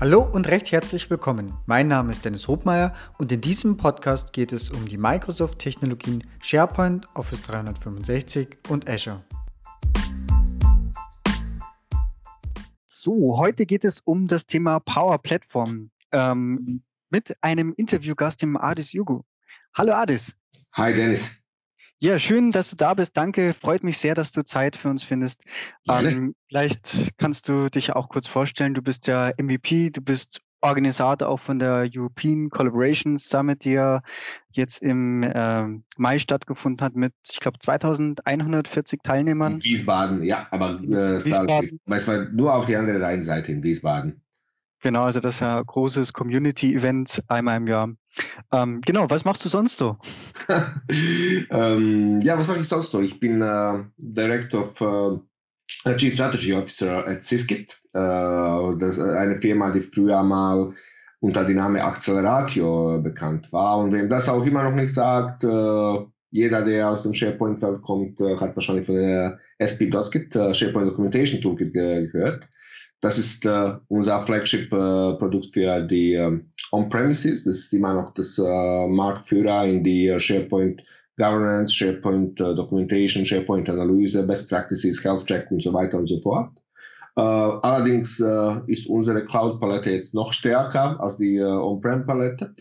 Hallo und recht herzlich willkommen. Mein Name ist Dennis Hobmeier und in diesem Podcast geht es um die Microsoft-Technologien SharePoint, Office 365 und Azure. So, heute geht es um das Thema Power Platform ähm, mit einem Interviewgast, dem Adis Yugo. Hallo Adis. Hi Dennis. Ja, schön, dass du da bist. Danke. Freut mich sehr, dass du Zeit für uns findest. Ähm, vielleicht kannst du dich auch kurz vorstellen. Du bist ja MVP, du bist Organisator auch von der European Collaboration Summit, die ja jetzt im äh, Mai stattgefunden hat mit, ich glaube, 2140 Teilnehmern. In Wiesbaden, ja, aber äh, Wiesbaden. es war nur auf die andere Rheinseite in Wiesbaden. Genau, also das ist ja ein großes Community-Event einmal im Jahr. Ähm, genau, was machst du sonst so? ähm, ja, was mache ich sonst so? Ich bin äh, Director of äh, Chief Strategy Officer at Syskit. Äh, das ist eine Firma, die früher mal unter dem Namen Acceleratio bekannt war. Und wem das auch immer noch nicht sagt, äh, jeder, der aus dem SharePoint-Feld kommt, äh, hat wahrscheinlich von der äh, SharePoint Documentation Toolkit gehört. Das ist äh, unser Flagship-Produkt äh, für die äh, On-Premises. Das ist immer noch das äh, Marktführer in die äh, SharePoint Governance, SharePoint äh, Documentation, SharePoint Analyse, Best Practices, Health Check und so weiter und so fort. allerdings ist unsere Cloud-Palette jetzt noch stärker als die On-Prem-Palette.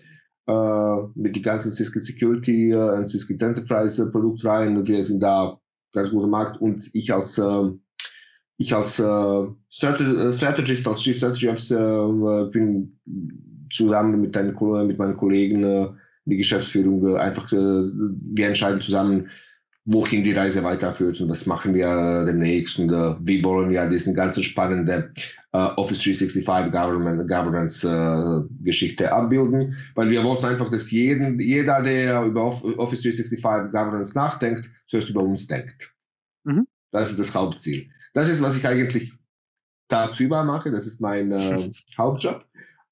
mit den ganzen Cisco Security und Cisco Enterprise Produktreihen. Wir sind da ganz guter Markt und ich als ähm, ich als äh, äh, Strategist, als Chief Strategy Officer äh, bin zusammen mit, deinen, mit meinen Kollegen, äh, die Geschäftsführung, einfach, wir entscheiden zusammen, wohin die Reise weiterführt. Und das machen wir demnächst. Und wie wollen wir diesen ganzen spannende äh, Office 365 Government, Governance Geschichte abbilden. Weil wir wollten einfach, dass jeden, jeder, der über Office 365 Governance nachdenkt, zuerst über uns denkt. Mhm. Das ist das Hauptziel. Das ist, was ich eigentlich tagsüber mache. Das ist mein äh, Hauptjob.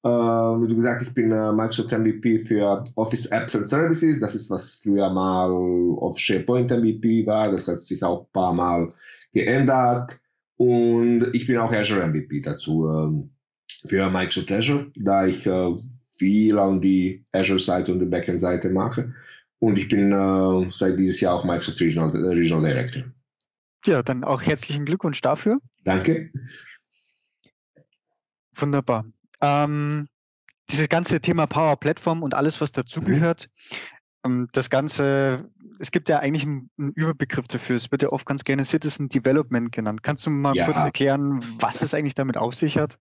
Äh, wie du gesagt, ich bin äh, Microsoft MVP für Office Apps and Services. Das ist, was früher mal auf SharePoint MVP war. Das hat sich auch ein paar Mal geändert. Und ich bin auch Azure MVP dazu äh, für Microsoft Azure, da ich äh, viel an die Azure-Seite und die Backend-Seite mache. Und ich bin äh, seit dieses Jahr auch Microsoft Regional, Regional Director. Ja, dann auch herzlichen Glückwunsch dafür. Danke. Wunderbar. Ähm, dieses ganze Thema Power Platform und alles, was dazugehört, mhm. das Ganze, es gibt ja eigentlich einen, einen, Überbegriff dafür. Es wird ja oft ganz gerne Citizen Development genannt. Kannst du mal ja. kurz erklären, was es eigentlich damit auf sich hat?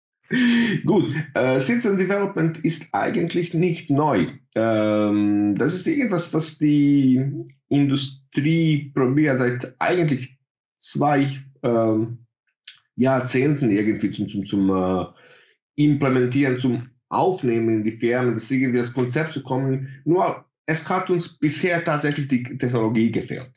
Gut, äh, Citizen Development ist eigentlich nicht neu. Ähm, das ist irgendwas, was die Industrie probiert seit eigentlich zwei ähm, Jahrzehnten irgendwie zum, zum, zum äh, Implementieren, zum Aufnehmen in die Firmen, das das Konzept zu kommen. Nur es hat uns bisher tatsächlich die Technologie gefehlt.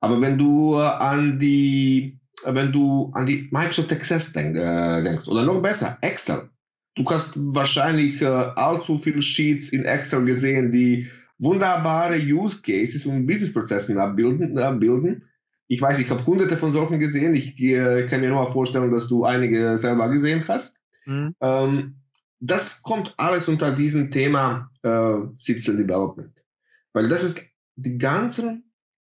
Aber wenn du äh, an die wenn du an die Microsoft Access denk, äh, denkst, oder noch besser, Excel. Du hast wahrscheinlich äh, allzu viele Sheets in Excel gesehen, die wunderbare Use Cases und Businessprozessen abbilden, abbilden ich weiß, ich habe hunderte von solchen gesehen. Ich äh, kann mir nur vorstellen, dass du einige selber gesehen hast. Mhm. Ähm, das kommt alles unter diesem Thema äh, Citizen Development. Weil das ist die ganzen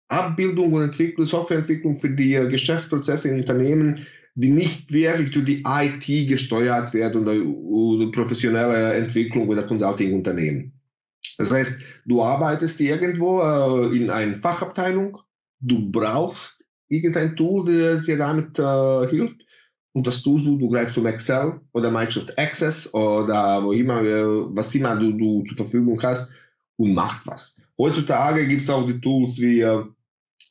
Abbildung und Entwicklung, Softwareentwicklung für die äh, Geschäftsprozesse in Unternehmen, die nicht wirklich durch die IT gesteuert werden oder, oder professionelle Entwicklung oder Consulting-Unternehmen. Das heißt, du arbeitest irgendwo äh, in einer Fachabteilung du brauchst irgendein Tool, das dir damit äh, hilft. Und das tust du, du greifst zum Excel oder Microsoft Access oder wo immer, äh, was immer du, du zur Verfügung hast und macht was. Heutzutage gibt es auch die Tools wie äh,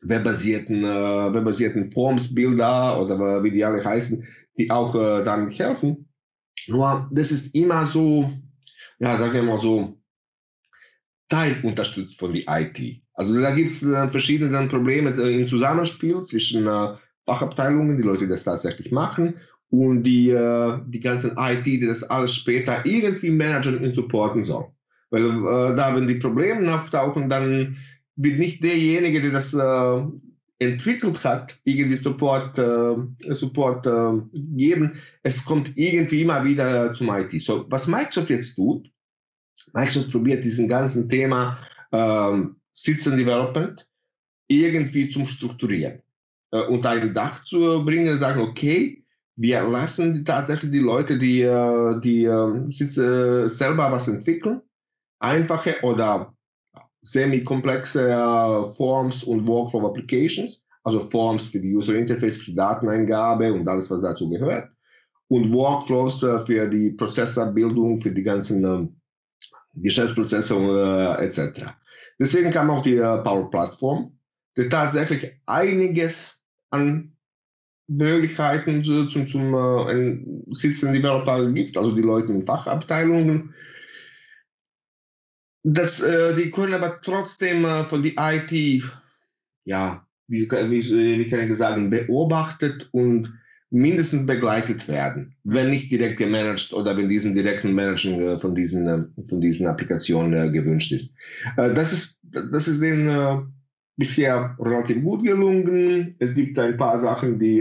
webbasierten, äh, webbasierten Formsbilder oder wie die alle heißen, die auch äh, damit helfen. Nur das ist immer so, ja, sagen wir mal so, teilunterstützt von der IT. Also da gibt es äh, verschiedene Probleme äh, im Zusammenspiel zwischen äh, Fachabteilungen, die Leute, die das tatsächlich machen, und die, äh, die ganzen IT, die das alles später irgendwie managen und supporten soll. Weil äh, da, wenn die Probleme auftauchen, dann wird nicht derjenige, der das äh, entwickelt hat, irgendwie Support, äh, Support äh, geben. Es kommt irgendwie immer wieder zum IT. So, was Microsoft jetzt tut, Microsoft probiert diesen ganzen Thema ähm, Citizen Development irgendwie zum Strukturieren äh, unter ein Dach zu bringen, sagen, okay, wir lassen die, tatsächlich die Leute, die, äh, die äh, selber was entwickeln, einfache oder semi-komplexe äh, Forms und Workflow Applications, also Forms für die User Interface, für die Dateneingabe und alles, was dazu gehört, und Workflows äh, für die Prozessabbildung, für die ganzen ähm, Geschäftsprozesse äh, etc. Deswegen kam auch die Power Plattform, die tatsächlich einiges an Möglichkeiten zum, zum, zum äh, Sitzen Developer gibt, also die Leute in Fachabteilungen. Das, äh, die können aber trotzdem äh, von der IT, ja, wie, wie, wie kann ich sagen, beobachtet und mindestens begleitet werden, wenn nicht direkt gemanagt oder wenn diesen direkten Managen äh, von diesen, äh, von diesen Applikationen äh, gewünscht ist. das ist, das ist den bisher relativ gut gelungen. Es gibt ein paar Sachen, die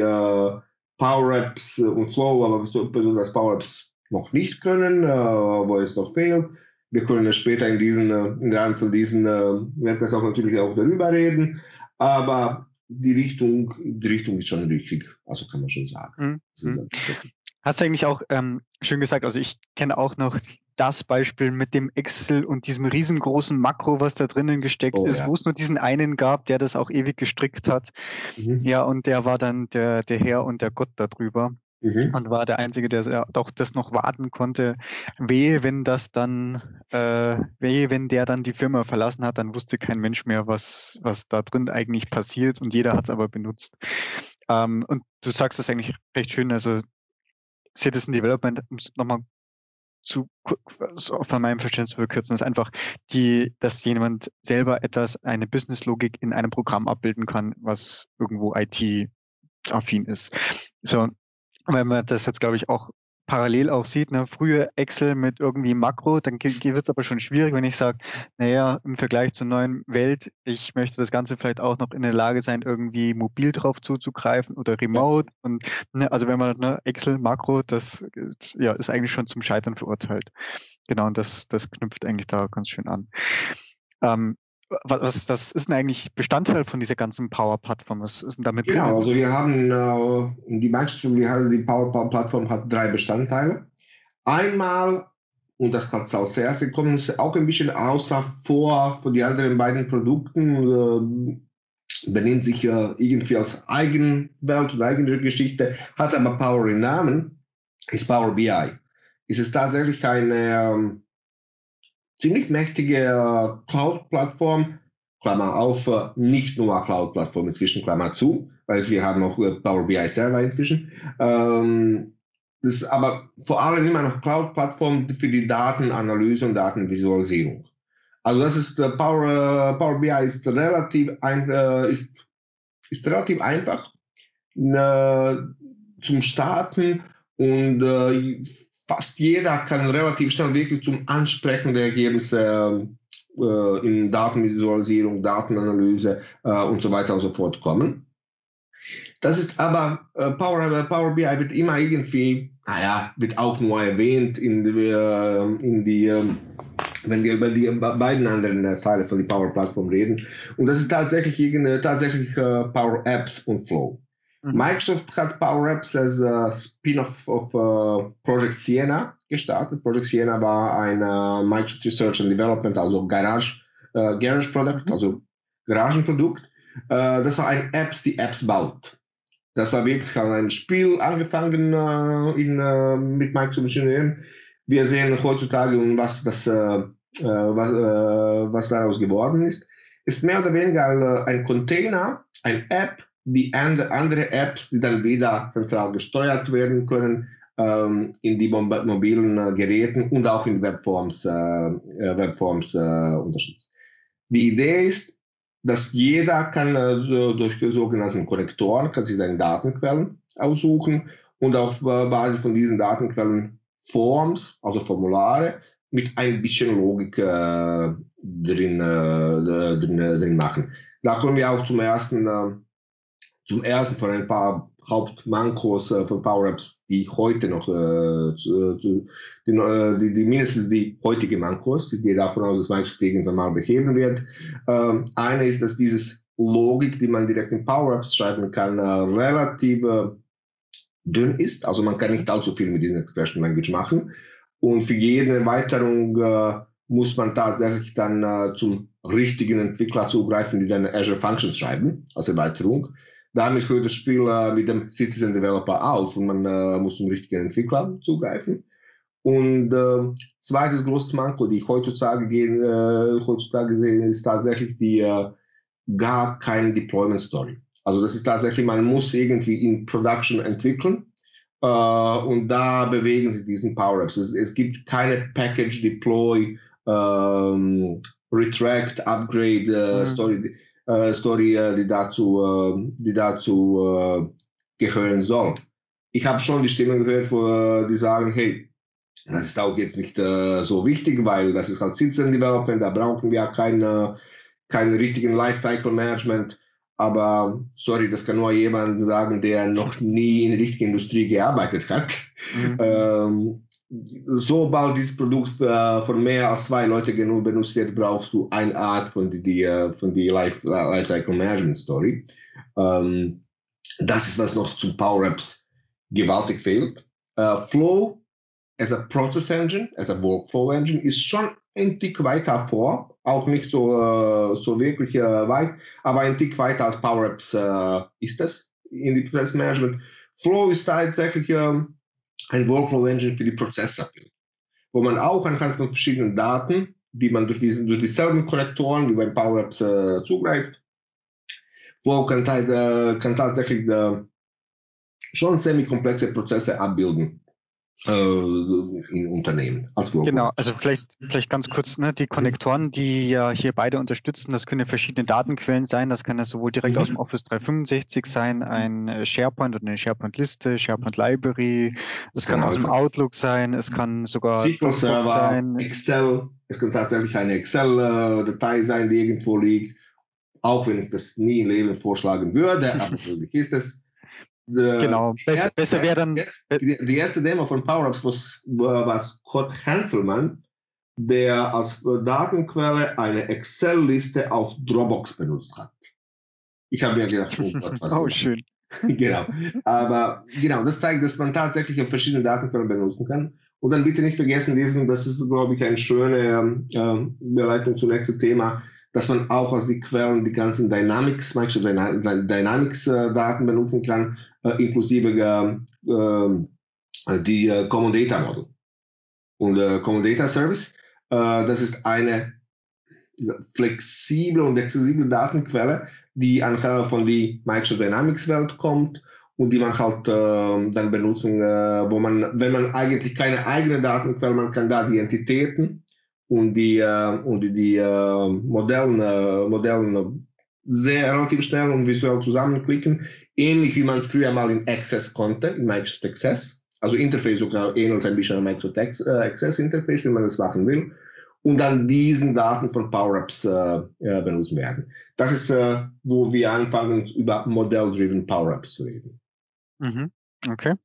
Power-Apps und Flow, aber besonders Power-Apps noch nicht können, wo es noch fehlt. Wir können später in diesen, im Rahmen von diesen Webcasts auch natürlich auch darüber reden. Aber die Richtung, die Richtung ist schon richtig, also kann man schon sagen. Mhm. Hast du eigentlich auch ähm, schön gesagt, also ich kenne auch noch das Beispiel mit dem Excel und diesem riesengroßen Makro, was da drinnen gesteckt oh, ist, ja. wo es nur diesen einen gab, der das auch ewig gestrickt hat. Mhm. Ja, und der war dann der, der Herr und der Gott darüber. Mhm. Und war der Einzige, der doch das noch warten konnte. Wehe, wenn das dann, äh, wehe, wenn der dann die Firma verlassen hat, dann wusste kein Mensch mehr, was, was da drin eigentlich passiert und jeder hat es aber benutzt. Ähm, und du sagst das eigentlich recht schön, also Citizen Development, um es nochmal zu von meinem Verständnis zu verkürzen, ist einfach die, dass jemand selber etwas, eine Businesslogik in einem Programm abbilden kann, was irgendwo IT-affin ist. So, wenn man das jetzt, glaube ich, auch parallel auch sieht, ne, früher Excel mit irgendwie Makro, dann wird es aber schon schwierig, wenn ich sage, naja, im Vergleich zur neuen Welt, ich möchte das Ganze vielleicht auch noch in der Lage sein, irgendwie mobil drauf zuzugreifen oder remote. Und ne, also wenn man ne, Excel, Makro, das ja, ist eigentlich schon zum Scheitern verurteilt. Genau, und das, das knüpft eigentlich da ganz schön an. Ähm, was, was ist denn eigentlich Bestandteil von dieser ganzen Power-Plattform? Was ist denn damit genau, drin? also wir haben äh, die Microsoft, wir haben die Power-Plattform hat drei Bestandteile. Einmal, und das hat auch sehr, sie kommen auch ein bisschen außer vor von den anderen beiden Produkten, äh, benennt sich äh, irgendwie als Eigenwelt und eigene Geschichte, hat aber Power im Namen, ist Power BI. Ist es tatsächlich eine ähm, ziemlich mächtige äh, Cloud-Plattform, Klammer auf, äh, nicht nur Cloud-Plattform inzwischen, Klammer zu, weil wir haben auch äh, Power BI Server inzwischen. Ähm, das ist aber vor allem immer noch Cloud-Plattform für die Datenanalyse und Datenvisualisierung. Also das ist Power, Power BI ist relativ ein, ist, ist relativ einfach zum Starten und fast jeder kann relativ schnell wirklich zum Ansprechen der Ergebnisse äh, in Datenvisualisierung, Datenanalyse äh, und so weiter und so fort kommen. Das ist aber, äh, Power, äh, Power BI wird immer irgendwie, naja, wird auch nur erwähnt in die, äh, in die ähm, wenn wir über die beiden anderen äh, Teile von der Power Plattform reden. Und das ist tatsächlich, tatsächlich Power Apps und Flow. Mhm. Microsoft hat Power Apps als uh, Spin-off of uh, Project Siena gestartet. Project Siena war ein uh, Microsoft Research and Development, also Garage, Garage Product, mhm. also Garagenprodukt. das war ein Apps, die Apps baut. Das war wirklich ein Spiel angefangen in, mit Microsoft Engineering. Wir sehen heutzutage, was, das, was, was daraus geworden ist. Ist mehr oder weniger ein Container, ein App, die andere Apps, die dann wieder zentral gesteuert werden können, ähm, in die mobilen äh, Geräten und auch in Webforms, äh, äh, Webforms unterstützt. Die Idee ist, dass jeder kann so durch sogenannten Konnektoren kann sich seine Datenquellen aussuchen und auf Basis von diesen Datenquellen Forms, also Formulare, mit ein bisschen Logik drin, drin, drin machen. Da kommen wir auch zum ersten zum ersten von ein paar Hauptmankos äh, von Power-Ups, die heute noch, äh, die, äh, die, die, mindestens die heutige Mankos, ich gehe davon aus, dass Microsoft irgendwann mal beheben wird. Ähm, eine ist, dass dieses Logik, die man direkt in Power-Ups schreiben kann, äh, relativ äh, dünn ist. Also man kann nicht allzu viel mit diesem Expression Language machen. Und für jede Erweiterung äh, muss man tatsächlich dann zum richtigen Entwickler zugreifen, die dann Azure Functions schreiben als Erweiterung. Damit hört das Spiel äh, mit dem Citizen Developer auf und man äh, muss zum richtigen Entwickler zugreifen. Und äh, zweites großes Manko, die ich heutzutage, gehen, äh, heutzutage sehe, ist tatsächlich die gar keine Deployment Story. Also das ist tatsächlich, man muss irgendwie in Production entwickeln und da bewegen sie diesen Power-Ups. Es, es, gibt keine Package Deploy, ähm, Retract, Upgrade mhm. Story, Story äh, die dazu, äh, die dazu äh, gehören soll. Ich habe schon die Stimmen gehört, wo die sagen, hey, das ist auch jetzt nicht so wichtig, weil das ist halt Citizen Development, da brauchen wir keine kein richtigen Lifecycle Management. Aber sorry, das kann nur jemand sagen, der noch nie in der richtigen Industrie gearbeitet hat. Mhm. Ähm, sobald dieses Produkt äh, von mehr als zwei Leuten genug benutzt wird, brauchst du eine Art von die, die äh, von die Life, Lifecycle Management Story. Ähm, das ist was noch zu Power Apps gewaltig fehlt. Uh, Flow as a Process Engine, as a Workflow Engine, ist schon ein Tick weiter vor, auch nicht so, so wirklich äh, weit, aber ein Tick weiter als Power Apps äh, ist es in die Prozessmanagement. Flow ist tatsächlich äh, ein Workflow Engine für die Prozessabbildung, wo man auch anhand von verschiedenen Daten, die man durch, diesen, durch dieselben Konnektoren, die beim Power Apps äh, zugreift, Flow kann, äh, kann tatsächlich äh, schon semi-komplexe Prozesse abbilden in Unternehmen als Global. Genau, also vielleicht, vielleicht ganz kurz, ne, die Konnektoren, die ja hier beide unterstützen, das können verschiedene Datenquellen sein. Das kann ja sowohl direkt mhm. aus dem Office 365 sein, ein SharePoint oder eine SharePoint-Liste, SharePoint-Library. Es kann aus dem Outlook sein, es kann sogar SQL-Server, Excel. Es kann tatsächlich eine Excel-Datei sein, die irgendwo liegt. Auch wenn ich das nie im Leben vorschlagen würde, aber so ist es. The genau, besser, besser wäre dann. Die, die, erste Demo von PowerUps war, war Scott Hanselmann, der als Datenquelle eine Excel-Liste auf Dropbox benutzt hat. Ich habe mir gedacht, oh Gott, was. oh, schön. genau. Aber genau, das zeigt, dass man tatsächlich verschiedene Datenquellen benutzen kann. Und dann bitte nicht vergessen, diesen, das ist, glaube ich, eine schöne äh, Beleitung zum nächsten Thema dass man auch aus den Quellen die ganzen Dynamics, Microsoft Dynamics-Daten äh, benutzen kann, äh, inklusive äh, die äh, Common Data Model. Und äh, Common Data Service, äh, das ist eine flexible und accessible Datenquelle, die anhand von der Microsoft Dynamics Welt kommt und die man halt äh, dann benutzen, äh, wo man, wenn man eigentlich keine eigene Datenquelle, man kann da die Entitäten und die, äh, und die äh, Modellen, äh, Modellen sehr relativ schnell und visuell zusammenklicken, ähnlich wie man es früher mal in Access konnte, in Microsoft Access. Also Interface sogar ähnelt ein bisschen Microsoft Access Interface, wenn man das machen will. Und dann diesen Daten von Power-Ups äh, benutzen werden. Das ist, äh, wo wir anfangen, über Model-Driven Power-Ups zu reden. Mhm. Okay.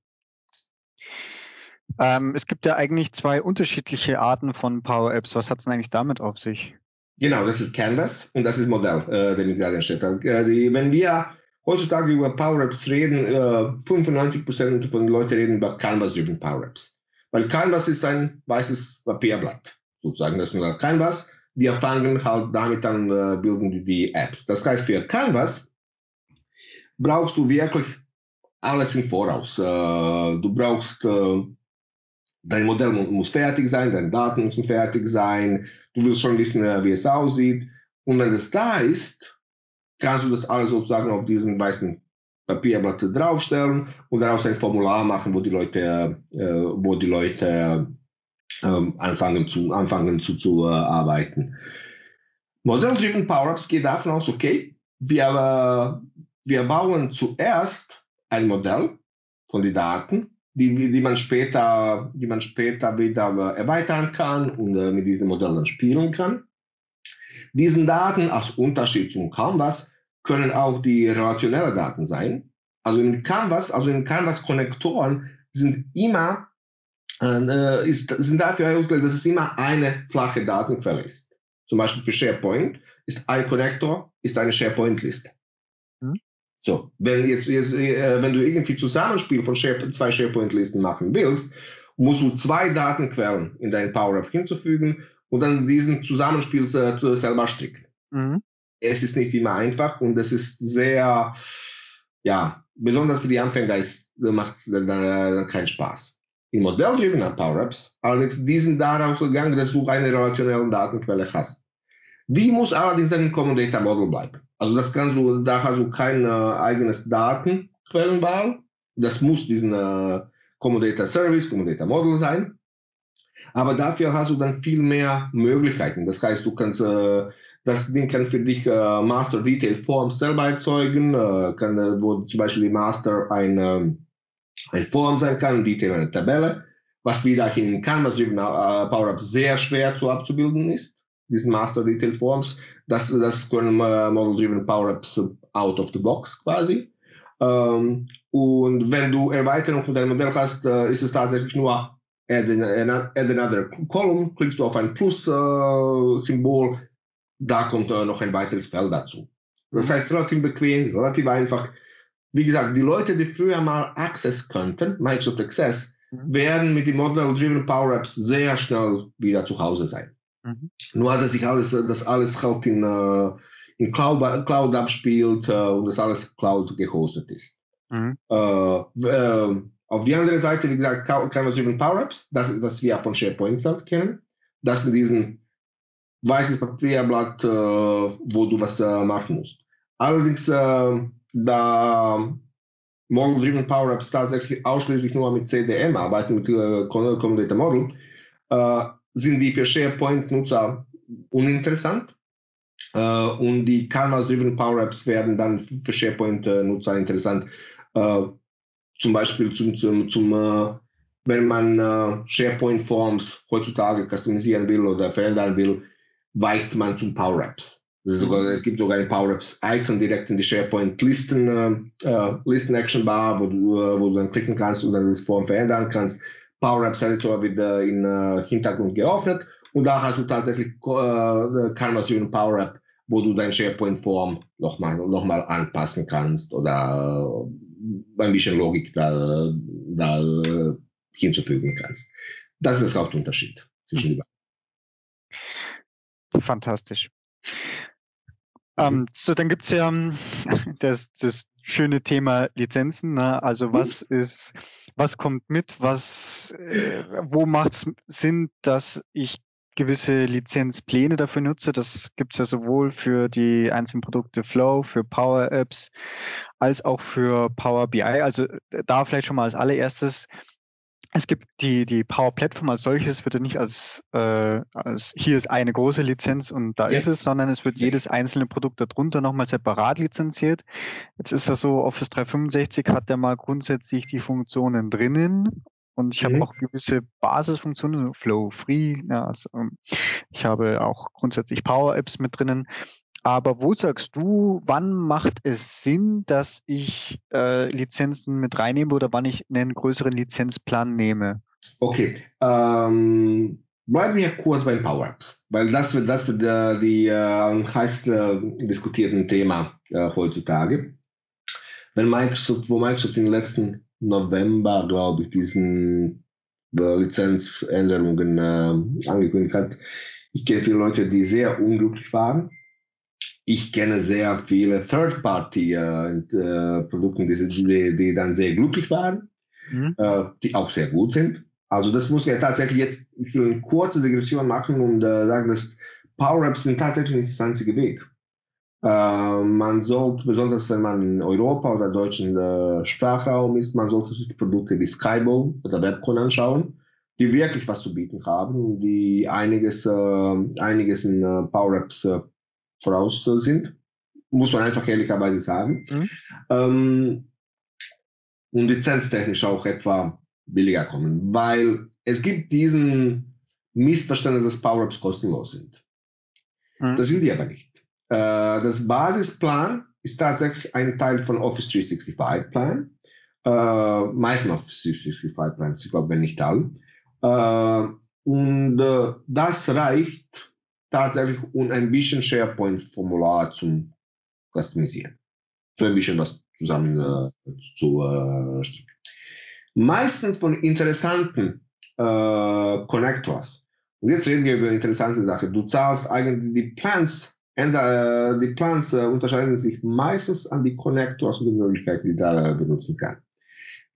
Ähm, es gibt ja eigentlich zwei unterschiedliche Arten von Power Apps. Was hat es denn eigentlich damit auf sich? Genau, das ist Canvas und das ist Modell, äh, der mit gerade steht. Äh, wenn wir heutzutage über Power Apps reden, äh, 95% von den Leuten reden über Canvas-driven Power Apps. Weil Canvas ist ein weißes Papierblatt, sozusagen. Das nur Canvas. Wir fangen halt damit an, äh, bilden die, die Apps. Das heißt, für Canvas brauchst du wirklich alles im Voraus. Äh, du brauchst äh, dein Modell muss fertig sein, deine Daten müssen fertig sein, du willst schon wissen, äh, wie es aussieht. Und wenn es da ist, kannst du das alles sozusagen auf diesen weißen Papierblatt draufstellen und daraus ein Formular machen, wo die Leute, äh, wo die Leute äh, anfangen zu, anfangen zu, zu äh, arbeiten. Model-Driven Power-Ups geht davon aus, okay, wir, äh, wir bauen zuerst ein Modell von den Daten die, die, man später, die man später wieder erweitern kann und äh, mit diesen Modellen spielen kann. Diesen Daten als Unterschied zum Canvas können auch die relationellen Daten sein. Also in Canvas, also in Canvas-Konnektoren sind immer, äh, ist, sind dafür ausgelegt, dass es immer eine flache Datenquelle ist. Zum Beispiel für SharePoint ist ein Konnektor, ist eine SharePoint-Liste. So, wenn, jetzt, jetzt äh, wenn du irgendwie Zusammenspiel von Share, zwei SharePoint-Listen machen willst, musst du zwei Datenquellen in dein Power-Up hinzufügen und dann diesen Zusammenspiel äh, selber stricken. Mhm. Es ist nicht immer einfach und es ist sehr, ja, besonders für die Anfänger ist, macht dann keinen Spaß. In modelldrivenen Power-Ups allerdings die sind darauf gegangen, dass du eine relationelle Datenquelle hast. Die muss allerdings ein Common Data Model bleiben. Also das kannst du, da hast du kein äh, eigenes Datenquellenwahl. Das muss diesen äh, Common Data Service, Common Data Model sein. Aber dafür hast du dann viel mehr Möglichkeiten. Das heißt, du kannst äh, das Ding kann für dich äh, Master Detail Forms selber erzeugen, äh, kann, äh, wo zum Beispiel die Master ein, ähm, ein Form sein kann, Detail eine Tabelle, was wieder in Canvas Driven äh, Power sehr schwer zu abzubilden ist, diesen Master Detail Forms. Das, das können äh, Model Driven Power Ups out of the box quasi. Ähm, und wenn du Erweiterung von deinem Modell hast, äh, ist es tatsächlich nur add, add another column, klickst du auf ein Plus-Symbol, da kommt äh, noch ein weiteres Feld dazu. Das mhm. heißt, relativ bequem, relativ einfach. Wie gesagt, die Leute, die früher mal Access könnten, Microsoft Access, mhm. werden mit den Model-Driven Power-Apps sehr schnell wieder zu Hause sein. Mhm. Nur, dass sich alles, das alles halt in, uh, in Cloud, Cloud abspielt uh, und das alles Cloud gehostet ist. Mhm. Uh, auf die andere Seite, wie gesagt, Canvas-Driven Power-Apps, das ist, was wir von SharePoint-Feld kennen. Das sind diesen weißes Papierblatt, äh, wo du was äh, machen musst. Allerdings, äh, da Model Driven Power Apps tatsächlich ausschließlich nur mit CDM arbeiten, mit äh, Common Data Model, äh, sind die für SharePoint-Nutzer uninteressant. Äh, und die Canvas Driven Power Apps werden dann für SharePoint-Nutzer interessant. Äh, zum Beispiel zum, zum, zum wenn man SharePoint-Forms heutzutage customieren will oder verändern will, weicht man zum Power Apps. Sogar, es gibt sogar ein Power Apps Icon direkt in die SharePoint Listen, äh, Listen Action Bar, wo wo du dann klicken kannst und dann das Form verändern kannst. Power Apps Editor wird äh, in äh, Hintergrund geöffnet und da hast du tatsächlich äh, Driven Power App, wo du dein SharePoint Form nochmal noch mal anpassen kannst oder äh, ein bisschen Logik da, da äh, hinzufügen kannst. Das ist der Hauptunterschied zwischen mhm. Fantastisch. Ähm, so, dann gibt es ja ähm, das, das schöne Thema Lizenzen. Ne? Also mhm. was ist, was kommt mit, was, äh, wo macht es Sinn, dass ich gewisse Lizenzpläne dafür nutze. Das gibt es ja sowohl für die einzelnen Produkte Flow, für Power Apps, als auch für Power BI. Also äh, da vielleicht schon mal als allererstes, es gibt die, die Power Platform als solches wird nicht als, äh, als hier ist eine große Lizenz und da ja. ist es, sondern es wird jedes einzelne Produkt darunter nochmal separat lizenziert. Jetzt ist das so, Office 365 hat ja mal grundsätzlich die Funktionen drinnen und ich mhm. habe auch gewisse Basisfunktionen, Flow Free. Ja, also, ähm, ich habe auch grundsätzlich Power Apps mit drinnen. Aber wo sagst du, wann macht es Sinn, dass ich äh, Lizenzen mit reinnehme oder wann ich einen größeren Lizenzplan nehme? Okay, ähm, bleiben wir kurz bei Power Apps, weil das wird, das wird äh, die äh, heiß äh, diskutierten Thema äh, heutzutage. Wenn Microsoft, wo Microsoft im letzten November, glaube ich, diesen äh, Lizenzänderungen angekündigt hat, ich kenne viele Leute, die sehr unglücklich waren ich kenne sehr viele Third-Party-Produkte, äh, äh, die, die, dann sehr glücklich waren, mhm. äh, die auch sehr gut sind. Also das muss wir tatsächlich jetzt für eine kurze Digression machen und äh, sagen, dass Power-Apps sind tatsächlich nicht das einzige Weg. Äh, man sollte, besonders wenn man in Europa oder deutschen äh, Sprachraum ist, man sollte sich Produkte wie Skybo oder Webcon anschauen, die wirklich was zu bieten haben, die einiges, einiges in Power-Apps voraus sind, muss man einfach ehrlicherweise sagen. Mhm. Ähm, und lizenztechnisch auch etwa billiger kommen, weil es gibt diesen Missverständnis, dass Power-Ups kostenlos sind. Mhm. Das sind die aber nicht. Äh, das Basisplan ist tatsächlich ein Teil von Office 365 Plan. Äh, meisten Office 365 Plans, ich glaube, wenn nicht alle. Äh, und äh, das reicht tatsächlich, um ein bisschen SharePoint-Formular zu customisieren. Für ein bisschen was zusammen äh, zu äh, Meistens von interessanten äh, Connectors. Und jetzt reden wir über interessante Sachen. Du zahlst eigentlich die Plans, und, äh, die Plans äh, unterscheiden sich meistens an die Connectors und die Möglichkeiten, die da benutzen kann.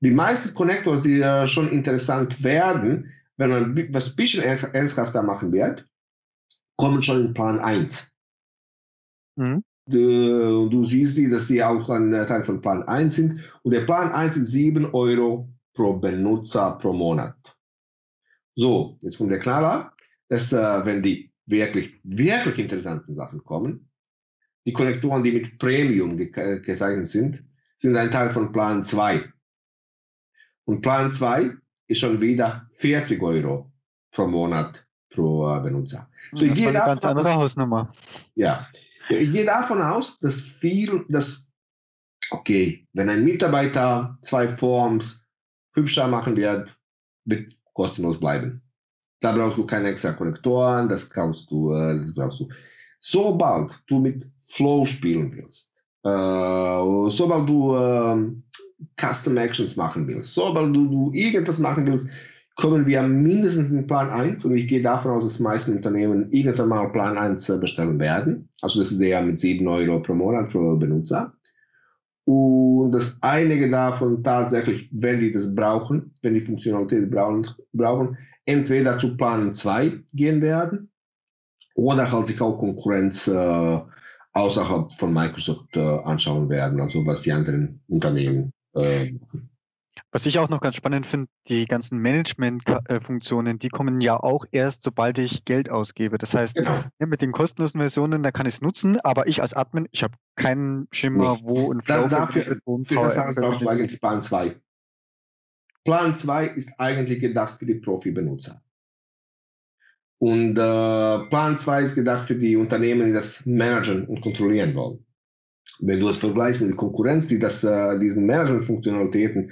Die meisten Connectors, die äh, schon interessant werden, wenn man was bisschen ernsthafter machen wird, kommen schon in Plan 1. Mhm. Du, du, siehst die, dass die auch ein Teil von Plan 1 sind. Und der Plan 1 ist 7 Euro pro Benutzer pro Monat. So, jetzt kommt der Knaller, dass äh, wenn die wirklich, wirklich interessanten Sachen kommen, die Konnektoren, die mit Premium ge äh, gezeichnet sind, sind ein Teil von Plan 2. Und Plan 2 ist schon wieder 40 Euro pro Monat pro Benutzer. So, ich gehe davon aus, Hausnummer. Ja, ich gehe davon aus, dass viel, dass, okay, wenn ein Mitarbeiter zwei Forms hübscher machen wird, wird kostenlos bleiben. Da brauchst du keine extra Konnektoren, das kannst du, äh, das brauchst du. Sobald du mit Flow spielen willst, äh, sobald du äh, Custom Actions machen willst, sobald du, du irgendwas machen willst, kommen wir mindestens in Plan 1 und ich gehe davon aus, dass die meisten Unternehmen irgendwann mal Plan 1 äh, bestellen werden. Also das ist der mit 7 Euro pro Monat pro Benutzer. Und dass einige davon tatsächlich, wenn die das brauchen, wenn die Funktionalität brauchen, brauchen entweder zu Plan 2 gehen werden oder halt sich auch Konkurrenz äh, außerhalb von Microsoft äh, anschauen werden, also was die anderen Unternehmen äh, machen. Was ich auch noch ganz spannend finde, die ganzen Management-Funktionen, die kommen ja auch erst, sobald ich Geld ausgebe. Das heißt, genau. ja, mit den kostenlosen Versionen, da kann ich es nutzen, aber ich als Admin, ich habe keinen Schimmer, nee. wo und da, dafür, für das brauchst du eigentlich Plan 2. Plan 2 ist eigentlich gedacht für die Profi-Benutzer. Und äh, Plan 2 ist gedacht für die Unternehmen, die das managen und kontrollieren wollen. Wenn du es vergleichst mit der Konkurrenz, die das, äh, diesen Management-Funktionalitäten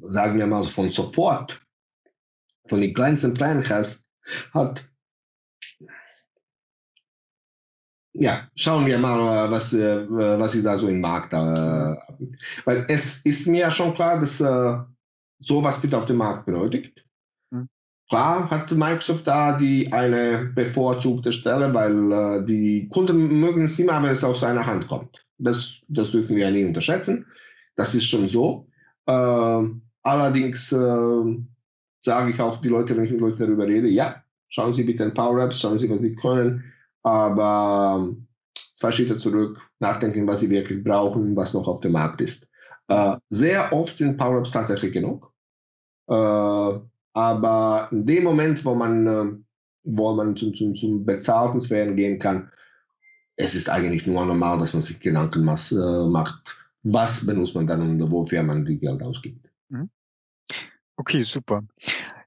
sagen wir mal, von Support, von den kleinsten Plänen hast, hat, ja, schauen wir mal, was, äh, was ist da so im Markt da. Äh, weil es ist mir schon klar, dass äh, sowas wird auf dem Markt benötigt. Mhm. Klar hat Microsoft da die eine bevorzugte Stelle, weil äh, die Kunden mögen es immer, wenn es aus seiner Hand kommt. Das, das dürfen wir ja nie unterschätzen. Das ist schon so. Äh, allerdings äh, sage ich auch die Leute, wenn ich mit Leuten darüber rede, ja, schauen Sie bitte in Power-Apps, schauen Sie, was Sie können, aber äh, zwei Schritte zurück, nachdenken, was Sie wirklich brauchen, was noch auf dem Markt ist. Äh, sehr oft sind Power-Apps tatsächlich genug, äh, aber in dem Moment, wo man, äh, wo man zum, zum, zum bezahlten Sphären gehen kann, es ist eigentlich nur normal, dass man sich Gedanken macht, was benutzt man dann und wofür man die Geld ausgibt. Mhm. Okay, super.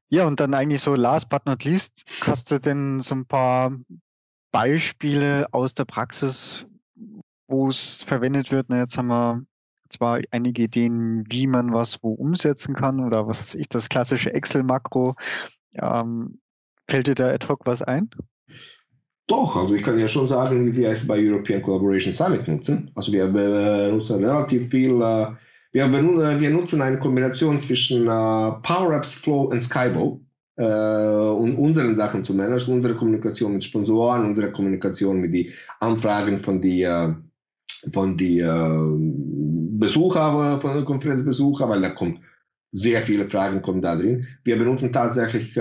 Ja, und dann eigentlich so last but not least, hast du denn so ein paar Beispiele aus der Praxis, wo es verwendet wird? Na, jetzt haben wir zwar einige Ideen, wie man was wo umsetzen kann oder was weiß ich, das klassische Excel-Makro. Ähm, fällt dir da ad hoc was ein? Doch, also ich kann ja schon sagen, wie wir es bei European Collaboration Summit nutzen. Also wir benutzen relativ viel, äh, wir, wir nutzen eine Kombination zwischen äh, Power Apps, Flow und Skybo, äh, um unseren Sachen zu managen, unsere Kommunikation mit Sponsoren, unsere Kommunikation mit den Anfragen von die von die Besucher, von der Konferenzbesucher, weil da kommt sehr viele Fragen kommen da drin. Wir benutzen tatsächlich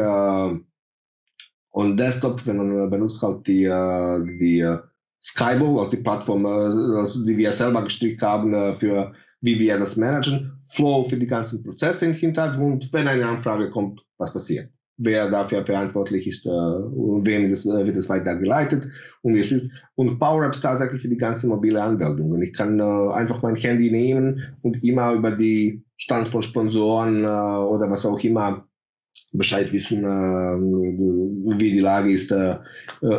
und Desktop, wenn man benutzt halt die, äh, die äh, Skybo, also die Plattform, äh, also die wir selber gestrickt haben für wie wir das managen, Flow für die ganzen Prozesse im Hintergrund, wenn eine Anfrage kommt, was passiert. Wer dafür verantwortlich ist, und wem das, wird es weitergeleitet und wie es ist. Und Power Apps tatsächlich für die ganzen mobile Anmeldungen. Ich kann einfach mein Handy nehmen und immer über die Stand von Sponsoren oder was auch immer Bescheid wissen, äh, wie die Lage ist, äh, äh,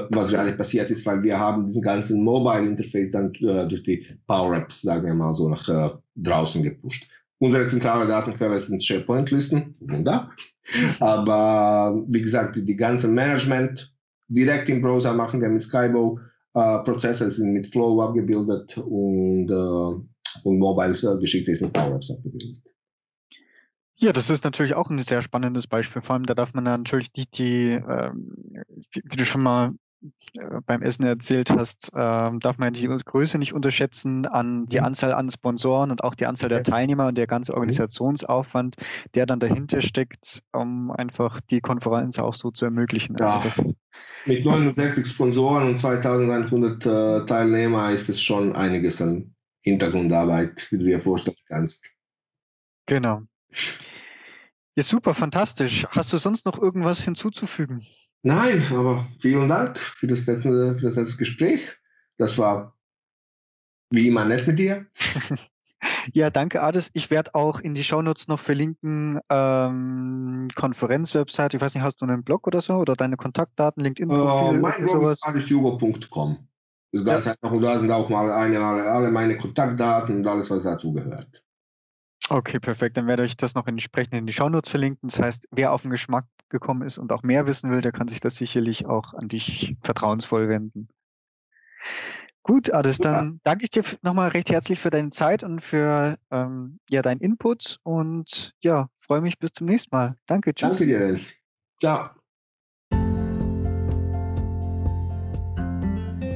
was gerade passiert ist, weil wir haben diesen ganzen Mobile Interface dann äh, durch die Power Apps, sagen wir mal so, nach äh, draußen gepusht. Unsere zentrale Datenquelle sind SharePoint-Listen, wunder. Aber wie gesagt, die, die ganze Management direkt im Browser machen wir mit Skybo. Äh, Prozesse sind mit Flow abgebildet und, und Mobile-Geschichte ist mit Power Apps abgebildet. Ja, das ist natürlich auch ein sehr spannendes Beispiel. Vor allem, da darf man natürlich die, die ähm, wie, wie, du schon mal äh, beim Essen erzählt hast, ähm, darf man die Größe nicht unterschätzen an die mhm. Anzahl an Sponsoren und auch die Anzahl der Teilnehmer und der ganze mhm. Organisationsaufwand, der dann dahinter steckt, um einfach die Konferenz auch so zu ermöglichen. Ja. Also Mit 69 Sponsoren und 2100 äh, Teilnehmer ist es schon einiges an Hintergrundarbeit, wie du dir vorstellen kannst. Genau. Ja, super, fantastisch. Hast du sonst noch irgendwas hinzuzufügen? Nein, aber vielen Dank für das nette, für das nette Gespräch. Das war wie immer nett mit dir. ja, danke, Ades. Ich werde auch in die Shownotes noch verlinken, ähm, Konferenzwebsite. Ich weiß nicht, hast du einen Blog oder so oder deine Kontaktdaten, LinkedIn-Profil? Uh, mein Blog sowas? ist adishugo.com. Das ist ganz ja. einfach und da sind auch mal eine, alle meine Kontaktdaten und alles, was dazu gehört. Okay, perfekt. Dann werde ich das noch entsprechend in die Shownotes verlinken. Das heißt, wer auf den Geschmack gekommen ist und auch mehr wissen will, der kann sich das sicherlich auch an dich vertrauensvoll wenden. Gut, Ades, dann danke ich dir nochmal recht herzlich für deine Zeit und für ähm, ja, deinen Input und ja, freue mich bis zum nächsten Mal. Danke, tschüss. Danke dir, Jens. Ciao.